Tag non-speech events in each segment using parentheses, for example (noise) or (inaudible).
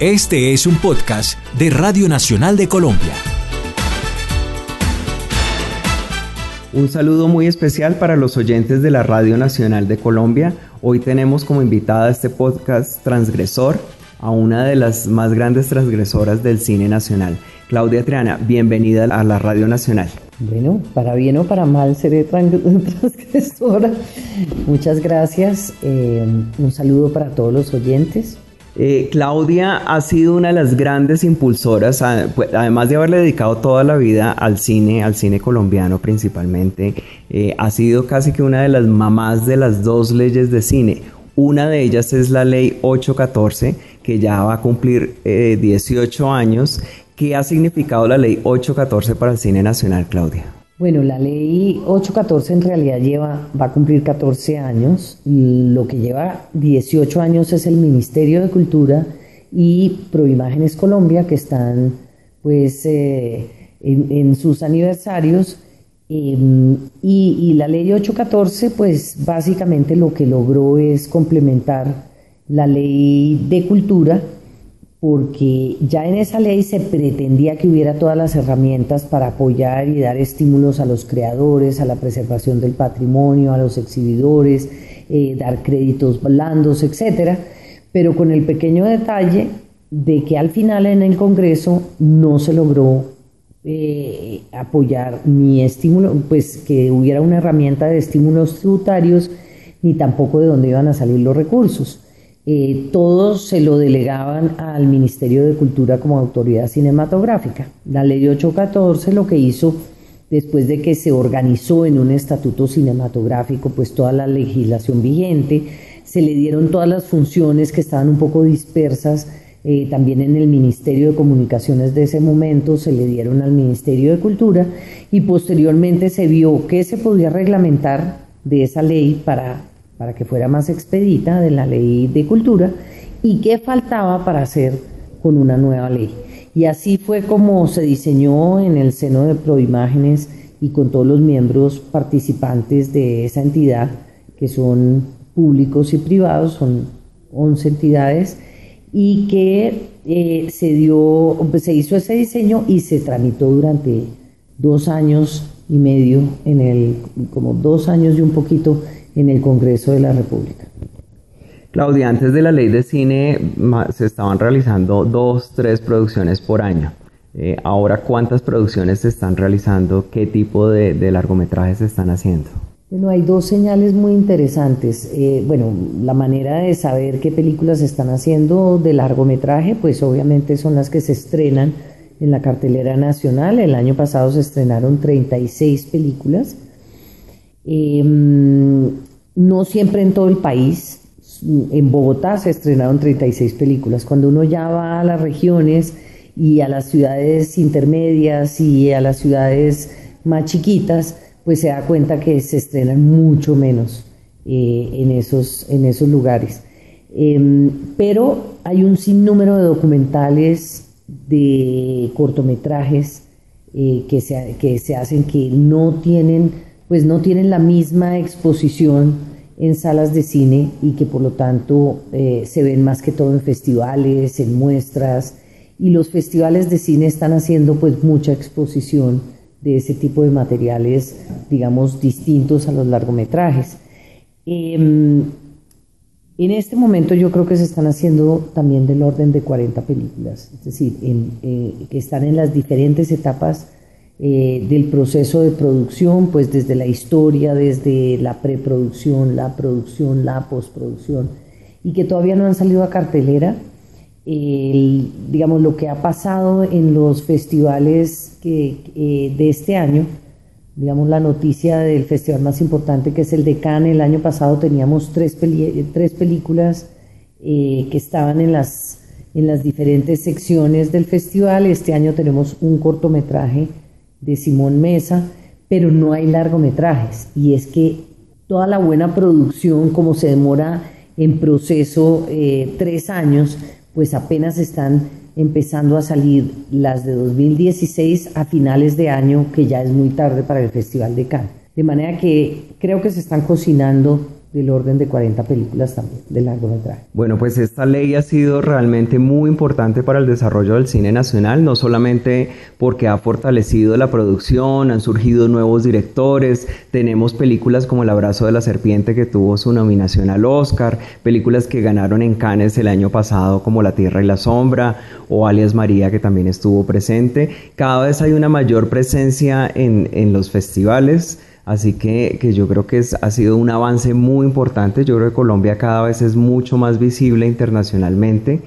Este es un podcast de Radio Nacional de Colombia. Un saludo muy especial para los oyentes de la Radio Nacional de Colombia. Hoy tenemos como invitada a este podcast transgresor a una de las más grandes transgresoras del cine nacional. Claudia Triana, bienvenida a la Radio Nacional. Bueno, para bien o para mal seré (laughs) transgresora. Muchas gracias. Eh, un saludo para todos los oyentes. Eh, Claudia ha sido una de las grandes impulsoras, pues, además de haberle dedicado toda la vida al cine, al cine colombiano principalmente, eh, ha sido casi que una de las mamás de las dos leyes de cine. Una de ellas es la ley 814, que ya va a cumplir 18 años ¿Qué ha significado la ley 814 para el cine nacional, Claudia? Bueno, la ley 814 en realidad lleva, va a cumplir 14 años. Lo que lleva 18 años es el Ministerio de Cultura y Proimágenes Colombia, que están pues eh, en, sus aniversarios. Em, y, y, la ley 814, pues básicamente lo que logró es complementar la ley de cultura porque ya en esa ley se pretendía que hubiera todas las herramientas para apoyar y dar estímulos a los creadores, a la preservación del patrimonio, a los exhibidores, eh, dar créditos blandos, etcétera, pero con el pequeño detalle de que al final en el Congreso no se logró eh, apoyar ni estímulo, pues que hubiera una herramienta de estímulos tributarios, ni tampoco de dónde iban a salir los recursos. Eh, todos se lo delegaban al Ministerio de Cultura como autoridad cinematográfica. La ley 814 lo que hizo después de que se organizó en un estatuto cinematográfico pues toda la legislación vigente, se le dieron todas las funciones que estaban un poco dispersas eh, también en el Ministerio de Comunicaciones de ese momento, se le dieron al Ministerio de Cultura y posteriormente se vio que se podía reglamentar de esa ley para para que fuera más expedita de la ley de cultura y qué faltaba para hacer con una nueva ley. Y así fue como se diseñó en el seno de Proimágenes y con todos los miembros participantes de esa entidad, que son públicos y privados, son 11 entidades, y que eh, se, dio, se hizo ese diseño y se tramitó durante dos años y medio, en el, como dos años y un poquito en el Congreso de la República. Claudia, antes de la ley de cine se estaban realizando dos, tres producciones por año. Eh, ahora, ¿cuántas producciones se están realizando? ¿Qué tipo de, largometrajes se están haciendo? Bueno, hay dos señales muy interesantes. Eh, bueno, la manera de saber qué películas se están haciendo de largometraje, pues obviamente son las que se estrenan en la cartelera nacional. El año pasado se estrenaron 36 películas. Eh, no siempre en todo el país. En Bogotá se estrenaron 36 películas. Cuando uno ya va a las regiones y a las ciudades intermedias y a las ciudades más chiquitas, pues se da cuenta que se estrenan mucho menos eh, en, esos, en esos lugares. Em, pero hay un sinnúmero de documentales, de cortometrajes eh, que, se, que se hacen que no tienen, pues no tienen la misma exposición en salas de cine y que por lo tanto eh, se ven más que todo en festivales, en muestras y los festivales de cine están haciendo pues mucha exposición de ese tipo de materiales, digamos, distintos a los largometrajes. Em, en este momento yo creo que se están haciendo también del orden de 40 películas, es decir, eh, que están en las diferentes etapas eh, del proceso de producción, pues desde la historia, desde la preproducción, la producción, la postproducción, y que todavía no han salido a cartelera. digamos, lo que ha pasado en los festivales eh, de este año, digamos, la noticia del festival más importante que es el de Cannes, el año pasado teníamos tres, tres películas eh, que estaban en las, en las diferentes secciones del festival, este año tenemos un cortometraje de Simón Mesa, pero no hay largometrajes. Y es que toda la buena producción, como se demora en proceso eh, tres años, pues apenas están empezando a salir las de 2016 a finales de año, que ya es muy tarde para el Festival de Cannes. De manera que creo que se están cocinando del orden de 40 películas también de largometraje. Bueno, pues esta ley ha sido realmente muy importante para el desarrollo del cine nacional, no solamente porque ha fortalecido la producción, han surgido nuevos directores, tenemos películas como El abrazo de la serpiente que tuvo su nominación al Oscar, películas que ganaron en Cannes el año pasado como La tierra y la sombra o Alias María que también estuvo presente. Cada vez hay una mayor presencia en, en los festivales Así que, yo creo que ha sido un avance muy importante. Yo creo que Colombia cada vez es mucho más visible internacionalmente.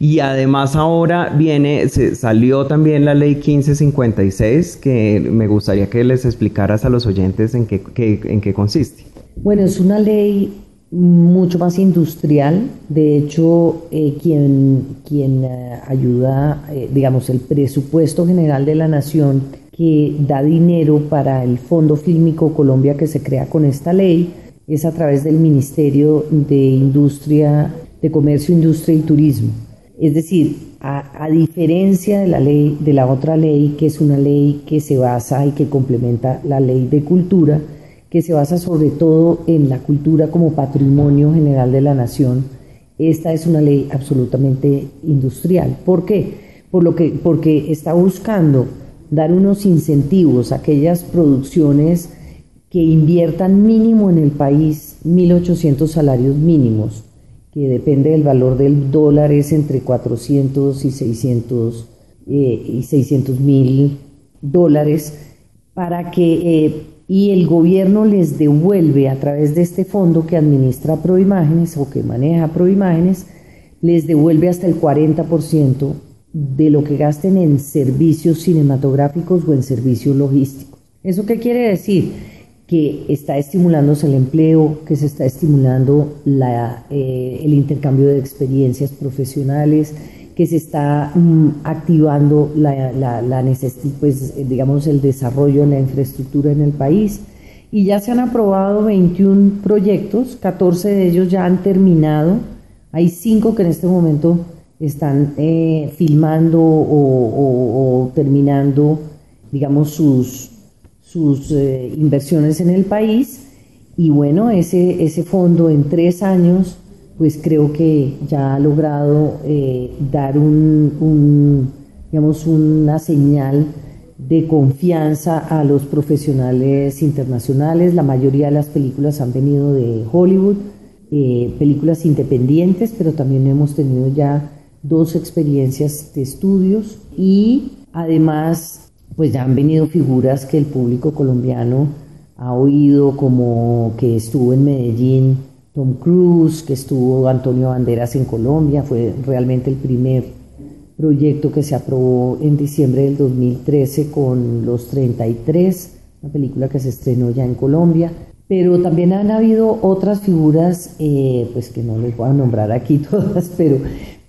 Y además ahora viene, se salió también la ley 1556, que me gustaría que les explicaras a los oyentes en qué, en qué consiste. Bueno, es una ley mucho más industrial. De hecho, eh, quien, quien eh, ayuda, eh, digamos, el presupuesto general de la nación que da dinero para el Fondo Fílmico Colombia que se crea con esta ley es a través del Ministerio de Industria, de Comercio, Industria y Turismo. Es decir, a, diferencia de la ley, de la otra ley, que es una ley que se basa y que complementa la ley de cultura, que se basa sobre todo en la cultura como patrimonio general de la nación, esta es una ley absolutamente industrial. ¿Por qué? Por lo que, porque está buscando dar unos incentivos a aquellas producciones que inviertan mínimo en el país 1.800 salarios mínimos, que depende del valor del dólar, es entre 400 y 600 eh, y 600 mil dólares, para que, eh, y el gobierno les devuelve a través de este fondo que administra Proimágenes o que maneja Proimágenes, les devuelve hasta el 40% de lo que gasten en servicios cinematográficos o en servicios logísticos. ¿Eso qué quiere decir? Que está estimulándose el empleo, que se está estimulando la, eh, el intercambio de experiencias profesionales, que se está mm, activando la, la, pues, digamos, el desarrollo en la infraestructura en el país. Y ya se han aprobado 21 proyectos, 14 de ellos ya han terminado, hay 5 que en este momento están eh, filmando o, terminando, digamos, sus, sus eh, inversiones en el país. Y bueno, ese, ese fondo en tres años, pues creo que ya ha logrado eh, dar un, digamos, una señal de confianza a los profesionales internacionales. La mayoría de las películas han venido de Hollywood, películas independientes, pero también hemos tenido ya dos experiencias de estudios y además pues ya han venido figuras que el público colombiano ha oído como que estuvo en Medellín Tom Cruise, que estuvo Antonio Banderas en Colombia, fue realmente el primer proyecto que se aprobó en diciembre del 2013 con Los 33, una película que se estrenó ya en Colombia. Pero también han habido otras figuras, eh, pues que no les voy a nombrar aquí (laughs) todas, pero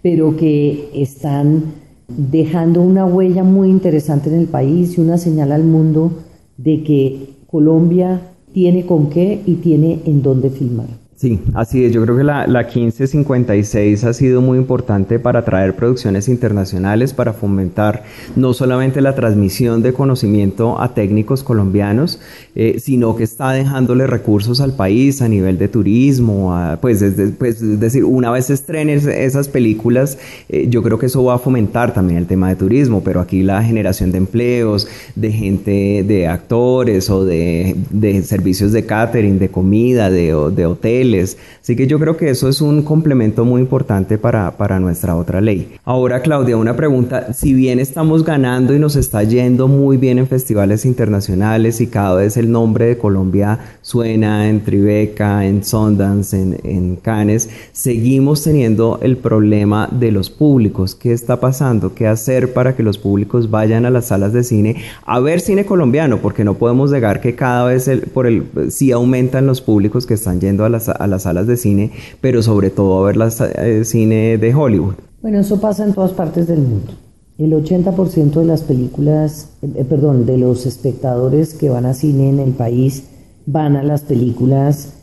pero que están dejando una huella muy interesante en el país y una señal al mundo de que Colombia tiene con qué y tiene en dónde filmar. Sí, así es. Yo creo que la, la 1556 ha sido muy importante para atraer producciones internacionales, para fomentar no solamente la transmisión de conocimiento a técnicos colombianos, eh, sino que está dejándole recursos al país a nivel de turismo. pues, es, pues, decir, una vez estrenen esas películas, eh, yo creo que eso va a fomentar también el tema de turismo, pero aquí la generación de empleos, de gente, de actores o de, de servicios de catering, de comida, de, de hoteles Así que yo creo que eso es un complemento muy importante para, para nuestra otra ley. Ahora, Claudia, una pregunta. Si bien estamos ganando y nos está yendo muy bien en festivales internacionales y cada vez el nombre de Colombia suena en Tribeca, en Sundance, en, en Cannes, seguimos teniendo el problema de los públicos. ¿Qué está pasando? ¿Qué hacer para que los públicos vayan a las salas de cine a ver cine colombiano? Porque no podemos negar que cada vez el, por el, sí aumentan los públicos que están yendo a las, a las salas de cine, pero sobre todo a ver las eh, cine de Hollywood. Bueno, eso pasa en todas partes del mundo. El 80% de las películas, eh, eh, perdón, de los espectadores que van a cine en el país van a las películas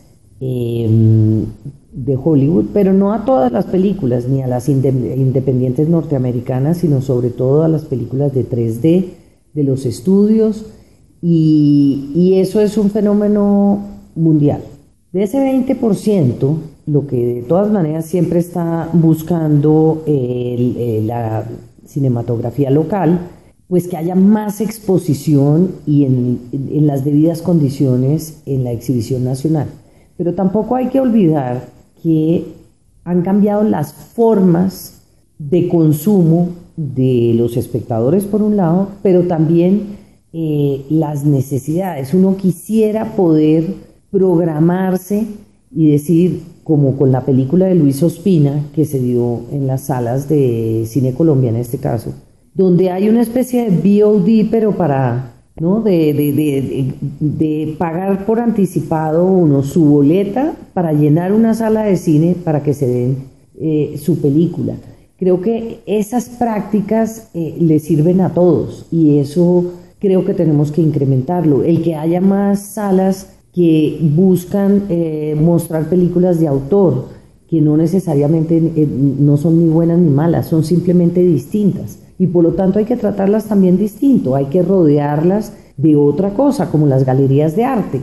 em, de Hollywood, pero no a todas las películas, ni a las independientes norteamericanas, sino sobre todo a las películas de 3D, de los estudios, y, y eso es un fenómeno mundial. De ese 20%, lo que de todas maneras siempre está buscando la cinematografía local, pues que haya más exposición y en, las debidas condiciones en la exhibición nacional. Pero tampoco hay que olvidar que han cambiado las formas de consumo de los espectadores por un lado, pero también eh, las necesidades. Uno quisiera poder programarse y decir, como con la película de Luis Ospina, que se dio en las salas de Cine Colombia en este caso, donde hay una especie de VOD, pero para, ¿no? De, de, de, pagar por anticipado uno su boleta para llenar una sala de cine para que se den eh, su película. Creo que esas prácticas eh, le sirven a todos y eso creo que tenemos que incrementarlo. El que haya más salas que buscan eh, mostrar películas de autor, que no necesariamente eh, no son ni buenas ni malas, son simplemente distintas. Y por lo tanto hay que tratarlas también distinto, hay que rodearlas de otra cosa, como las galerías de arte.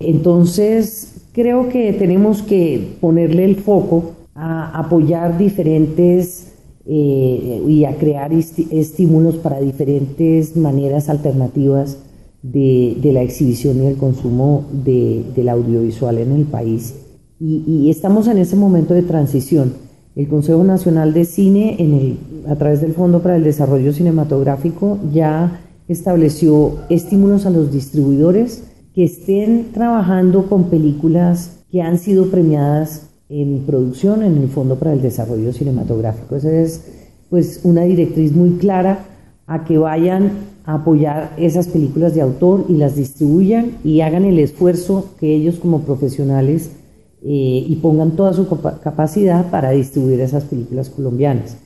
Entonces, creo que tenemos que ponerle el foco a apoyar diferentes eh, y a crear estímulos para diferentes maneras alternativas de, la exhibición y el consumo del audiovisual en el país. Y, estamos en ese momento de transición. El Consejo Nacional de Cine, en el, a través del Fondo para el Desarrollo Cinematográfico, ya estableció estímulos a los distribuidores que estén trabajando con películas que han sido premiadas en producción en el Fondo para el Desarrollo Cinematográfico. Esa es pues una directriz muy clara a que vayan a apoyar esas películas de autor y las distribuyan y hagan el esfuerzo que ellos como profesionales eh, y pongan toda su capacidad para distribuir esas películas colombianas.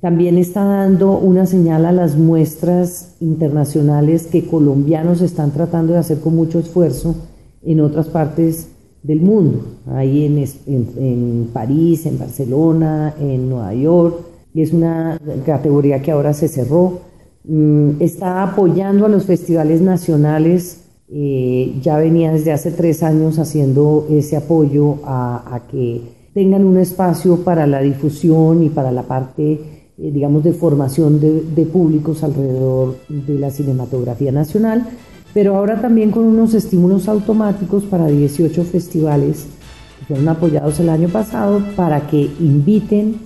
También está dando una señal a las muestras internacionales que colombianos están tratando de hacer con mucho esfuerzo en otras partes del mundo, ahí en, en, París, en Barcelona, en Nueva York, y es una categoría que ahora se cerró. Mm, está apoyando a los festivales nacionales, eh, ya venía desde hace tres años haciendo ese apoyo a, que tengan un espacio para la difusión y para la parte, eh, digamos, de formación de, de públicos alrededor de la cinematografía nacional pero ahora también con unos estímulos automáticos para 18 festivales que fueron apoyados el año pasado para que inviten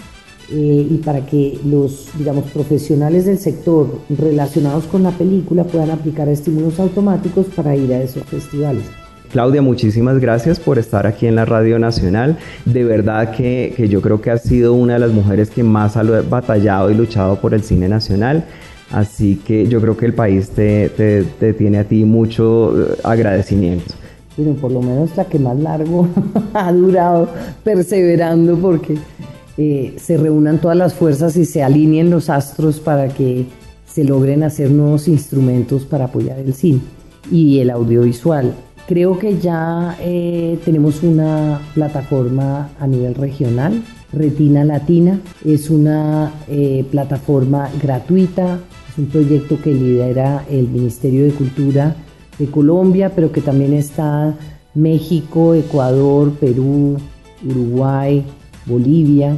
eh, y para que los, digamos, profesionales del sector relacionados con la película puedan aplicar estímulos automáticos para ir a esos festivales. Claudia, muchísimas gracias por estar aquí en la Radio Nacional. De verdad que, que yo creo que has sido una de las mujeres que más ha batallado y luchado por el cine nacional. Así que yo creo que el país te, tiene a ti mucho eh, agradecimiento. Pero por lo menos la que más largo (laughs) ha durado perseverando porque eh, se reúnan todas las fuerzas y se alineen los astros para que se logren hacer nuevos instrumentos para apoyar el cine y el audiovisual. Creo que ya eh, tenemos una plataforma a nivel regional, Retina Latina, es una plataforma gratuita es un proyecto que lidera el Ministerio de Cultura de Colombia, pero que también está México, Ecuador, Perú, Uruguay, Bolivia,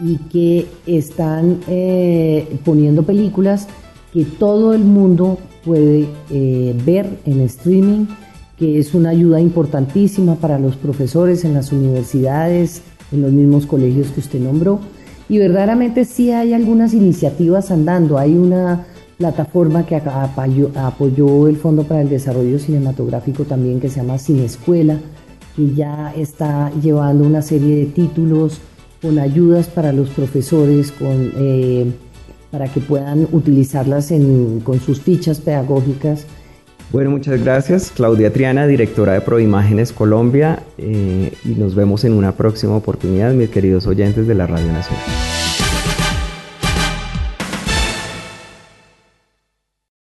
y que están eh, poniendo películas que todo el mundo puede eh, ver en streaming, que es una ayuda importantísima para los profesores en las universidades, en los mismos colegios que usted nombró y verdaderamente sí hay algunas iniciativas andando. Hay una plataforma que apoyó, el Fondo para el Desarrollo Cinematográfico también que se llama Cinescuela, que ya está llevando una serie de títulos con ayudas para los profesores, con, eh, para que puedan utilizarlas con sus fichas pedagógicas. Bueno, muchas gracias Claudia Triana, directora de Proimágenes Colombia, eh, y nos vemos en una próxima oportunidad, mis queridos oyentes de la Radio Nacional.